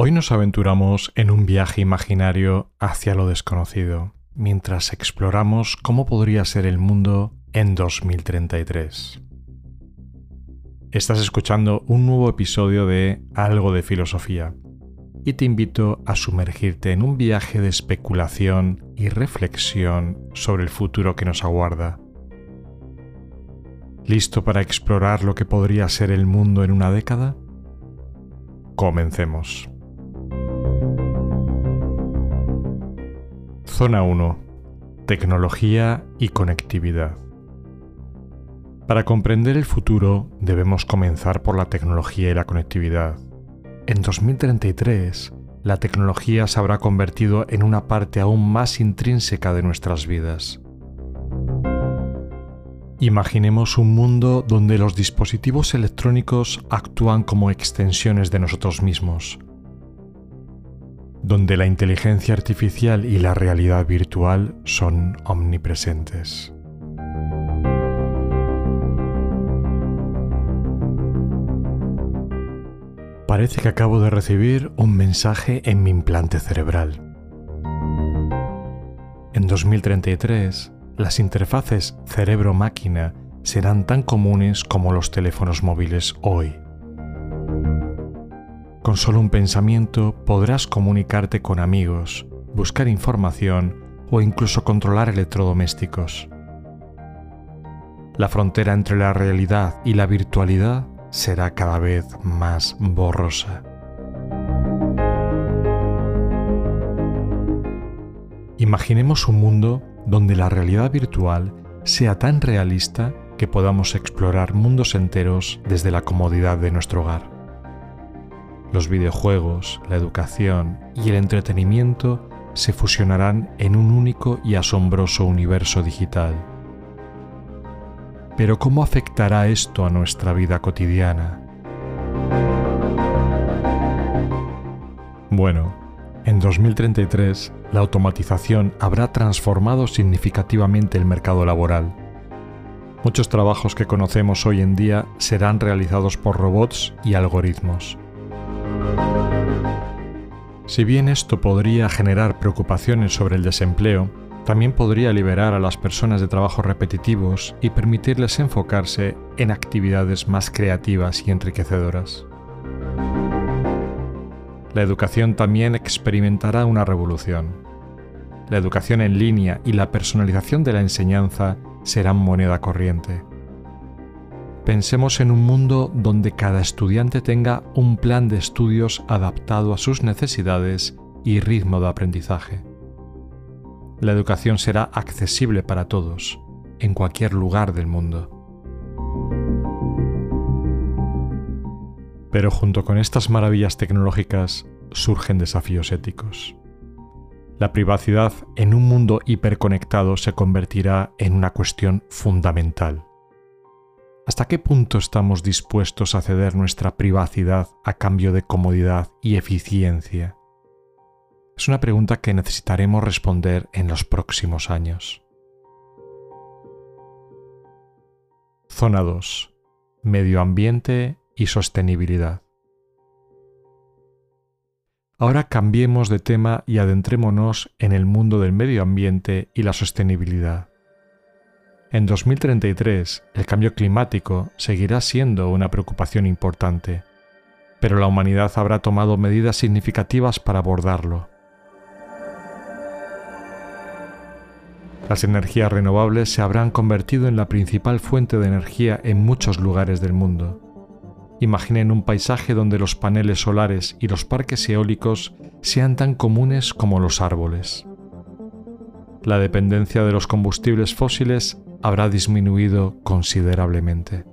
Hoy nos aventuramos en un viaje imaginario hacia lo desconocido, mientras exploramos cómo podría ser el mundo en 2033. Estás escuchando un nuevo episodio de Algo de Filosofía y te invito a sumergirte en un viaje de especulación y reflexión sobre el futuro que nos aguarda. ¿Listo para explorar lo que podría ser el mundo en una década? Comencemos. Zona 1. Tecnología y conectividad. Para comprender el futuro debemos comenzar por la tecnología y la conectividad. En 2033, la tecnología se habrá convertido en una parte aún más intrínseca de nuestras vidas. Imaginemos un mundo donde los dispositivos electrónicos actúan como extensiones de nosotros mismos, donde la inteligencia artificial y la realidad virtual son omnipresentes. Parece que acabo de recibir un mensaje en mi implante cerebral. En 2033, las interfaces cerebro-máquina serán tan comunes como los teléfonos móviles hoy. Con solo un pensamiento podrás comunicarte con amigos, buscar información o incluso controlar electrodomésticos. La frontera entre la realidad y la virtualidad será cada vez más borrosa. Imaginemos un mundo donde la realidad virtual sea tan realista que podamos explorar mundos enteros desde la comodidad de nuestro hogar. Los videojuegos, la educación y el entretenimiento se fusionarán en un único y asombroso universo digital pero ¿cómo afectará esto a nuestra vida cotidiana? Bueno, en 2033 la automatización habrá transformado significativamente el mercado laboral. Muchos trabajos que conocemos hoy en día serán realizados por robots y algoritmos. Si bien esto podría generar preocupaciones sobre el desempleo, también podría liberar a las personas de trabajos repetitivos y permitirles enfocarse en actividades más creativas y enriquecedoras. La educación también experimentará una revolución. La educación en línea y la personalización de la enseñanza serán moneda corriente. Pensemos en un mundo donde cada estudiante tenga un plan de estudios adaptado a sus necesidades y ritmo de aprendizaje la educación será accesible para todos, en cualquier lugar del mundo. Pero junto con estas maravillas tecnológicas surgen desafíos éticos. La privacidad en un mundo hiperconectado se convertirá en una cuestión fundamental. ¿Hasta qué punto estamos dispuestos a ceder nuestra privacidad a cambio de comodidad y eficiencia? Es una pregunta que necesitaremos responder en los próximos años. Zona 2. Medio ambiente y sostenibilidad. Ahora cambiemos de tema y adentrémonos en el mundo del medio ambiente y la sostenibilidad. En 2033, el cambio climático seguirá siendo una preocupación importante, pero la humanidad habrá tomado medidas significativas para abordarlo. Las energías renovables se habrán convertido en la principal fuente de energía en muchos lugares del mundo. Imaginen un paisaje donde los paneles solares y los parques eólicos sean tan comunes como los árboles. La dependencia de los combustibles fósiles habrá disminuido considerablemente.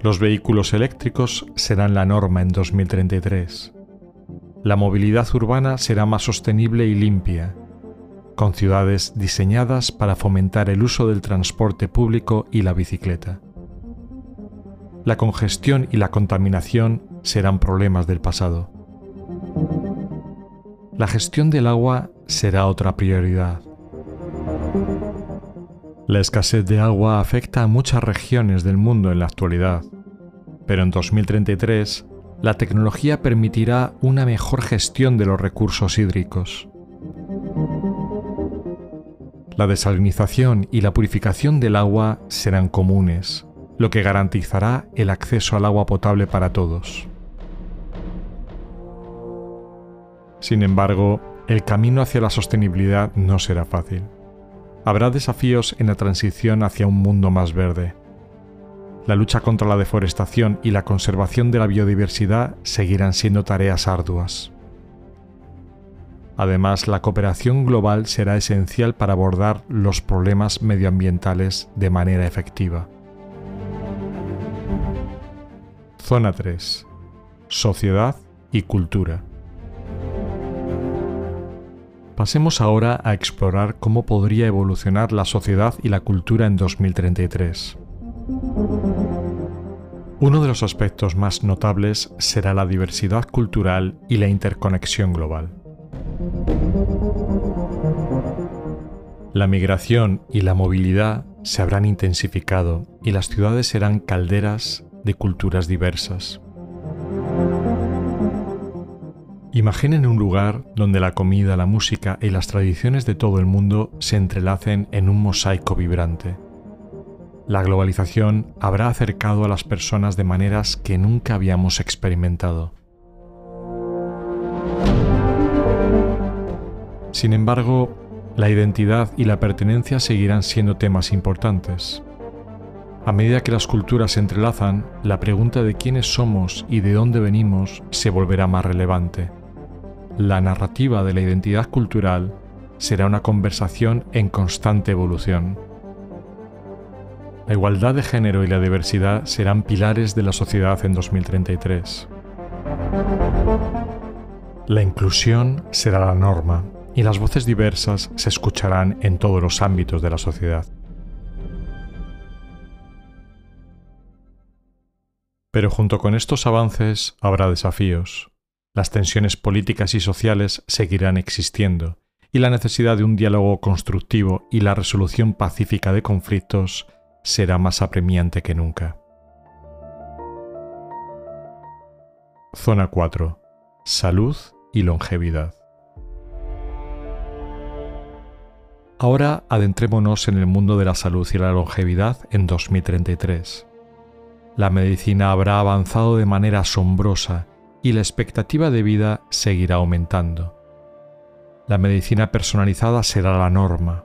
Los vehículos eléctricos serán la norma en 2033 la movilidad urbana será más sostenible y limpia, con ciudades diseñadas para fomentar el uso del transporte público y la bicicleta. La congestión y la contaminación serán problemas del pasado. La gestión del agua será otra prioridad. La escasez de agua afecta a muchas regiones del mundo en la actualidad. pero en 2033 la tecnología permitirá una mejor gestión de los recursos hídricos. La desalinización y la purificación del agua serán comunes, lo que garantizará el acceso al agua potable para todos. Sin embargo, el camino hacia la sostenibilidad no será fácil. Habrá desafíos en la transición hacia un mundo más verde. La lucha contra la deforestación y la conservación de la biodiversidad seguirán siendo tareas arduas. Además, la cooperación global será esencial para abordar los problemas medioambientales de manera efectiva. Zona 3. Sociedad y cultura. Pasemos ahora a explorar cómo podría evolucionar la sociedad y la cultura en 2033. Uno de los aspectos más notables será la diversidad cultural y la interconexión global. La migración y la movilidad se habrán intensificado y las ciudades serán calderas de culturas diversas. Imaginen un lugar donde la comida, la música y las tradiciones de todo el mundo se entrelacen en un mosaico vibrante. La globalización habrá acercado a las personas de maneras que nunca habíamos experimentado. Sin embargo, la identidad y la pertenencia seguirán siendo temas importantes. A medida que las culturas se entrelazan, la pregunta de quiénes somos y de dónde venimos se volverá más relevante. La narrativa de la identidad cultural será una conversación en constante evolución. La igualdad de género y la diversidad serán pilares de la sociedad en 2033. La inclusión será la norma y las voces diversas se escucharán en todos los ámbitos de la sociedad. Pero junto con estos avances habrá desafíos. Las tensiones políticas y sociales seguirán existiendo, y la necesidad de un diálogo constructivo y la resolución pacífica de conflictos será más apremiante que nunca. Zona 4. Salud y longevidad. Ahora adentrémonos en el mundo de la salud y la longevidad en 2033. La medicina habrá avanzado de manera asombrosa y la expectativa de vida seguirá aumentando. La medicina personalizada será la norma.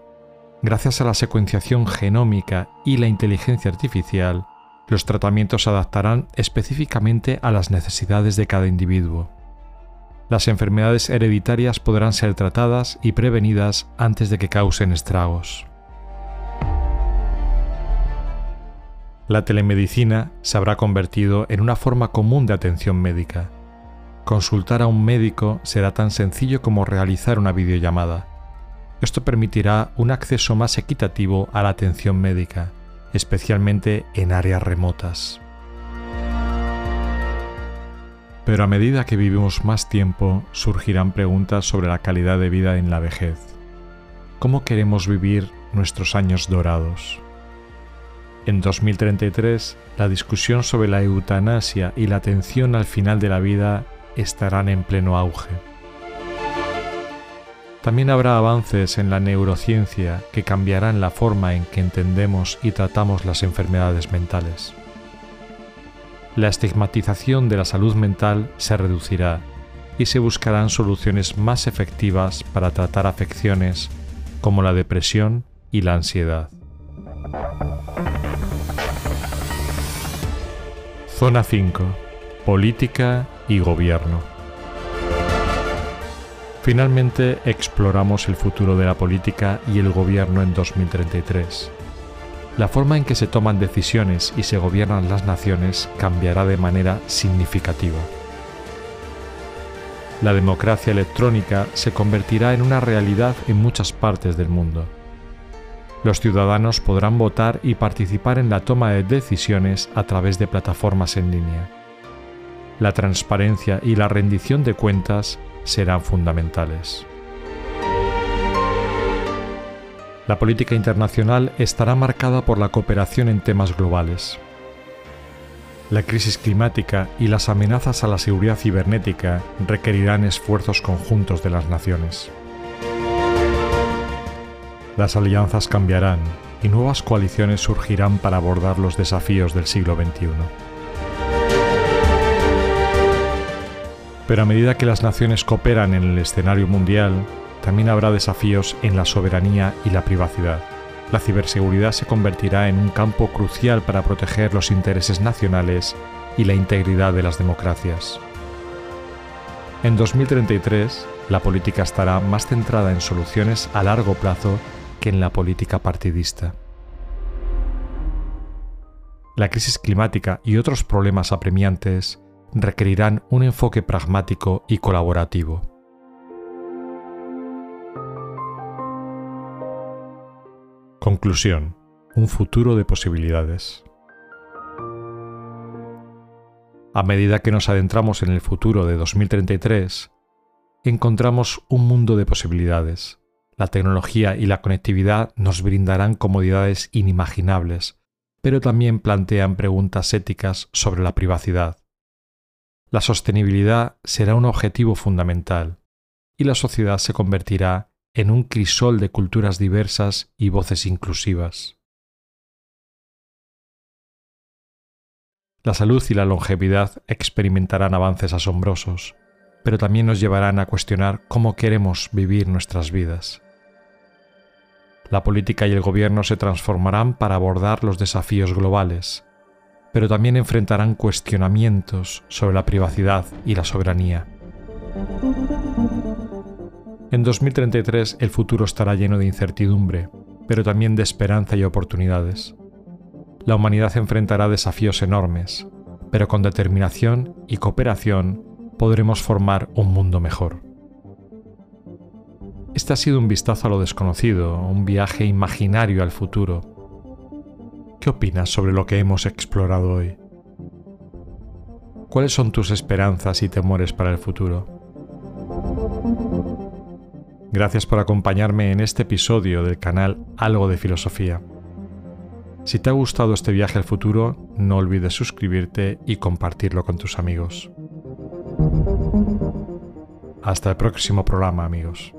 Gracias a la secuenciación genómica y la inteligencia artificial, los tratamientos se adaptarán específicamente a las necesidades de cada individuo las enfermedades hereditarias podrán ser tratadas y prevenidas antes de que causen estragos. La telemedicina se habrá convertido en una forma común de atención médica. Consultar a un médico será tan sencillo como realizar una videollamada. Esto permitirá un acceso más equitativo a la atención médica, especialmente en áreas remotas. Pero a medida que vivimos más tiempo, surgirán preguntas sobre la calidad de vida en la vejez. ¿Cómo queremos vivir nuestros años dorados? En 2033, la discusión sobre la eutanasia y la atención al final de la vida estarán en pleno auge. También habrá avances en la neurociencia que cambiarán la forma en que entendemos y tratamos las enfermedades mentales la estigmatización de la salud mental se reducirá y se buscarán soluciones más efectivas para tratar afecciones como la depresión y la ansiedad. Zona 5. Política y Gobierno. Finalmente exploramos el futuro de la política y el gobierno en 2033 la forma en que se toman decisiones y se gobiernan las naciones cambiará de manera significativa. La democracia electrónica se convertirá en una realidad en muchas partes del mundo. Los ciudadanos podrán votar y participar en la toma de decisiones a través de plataformas en línea. La transparencia y la rendición de cuentas serán fundamentales. la política internacional estará marcada por la cooperación en temas globales. La crisis climática y las amenazas a la seguridad cibernética requerirán esfuerzos conjuntos de las naciones. Las alianzas cambiarán y nuevas coaliciones surgirán para abordar los desafíos del siglo XXI. Pero a medida que las naciones cooperan en el escenario mundial, también habrá desafíos en la soberanía y la privacidad. La ciberseguridad se convertirá en un campo crucial para proteger los intereses nacionales y la integridad de las democracias. En 2033, la política estará más centrada en soluciones a largo plazo que en la política partidista. La crisis climática y otros problemas apremiantes requerirán un enfoque pragmático y colaborativo. Conclusión. Un futuro de posibilidades. A medida que nos adentramos en el futuro de 2033, encontramos un mundo de posibilidades. La tecnología y la conectividad nos brindarán comodidades inimaginables, pero también plantean preguntas éticas sobre la privacidad, la sostenibilidad será un objetivo fundamental y la sociedad se convertirá en un crisol de culturas diversas y voces inclusivas. La salud y la longevidad experimentarán avances asombrosos, pero también nos llevarán a cuestionar cómo queremos vivir nuestras vidas. La política y el gobierno se transformarán para abordar los desafíos globales, pero también enfrentarán cuestionamientos sobre la privacidad y la soberanía. En 2033 el futuro estará lleno de incertidumbre, pero también de esperanza y oportunidades. La humanidad enfrentará desafíos enormes, pero con determinación y cooperación podremos formar un mundo mejor. Este ha sido un vistazo a lo desconocido, un viaje imaginario al futuro, ¿Qué opinas sobre lo que hemos explorado hoy? ¿Cuáles son tus esperanzas y temores para el futuro? Gracias por acompañarme en este episodio del canal Algo de Filosofía. Si te ha gustado este viaje al futuro, no olvides suscribirte y compartirlo con tus amigos. Hasta el próximo programa, amigos.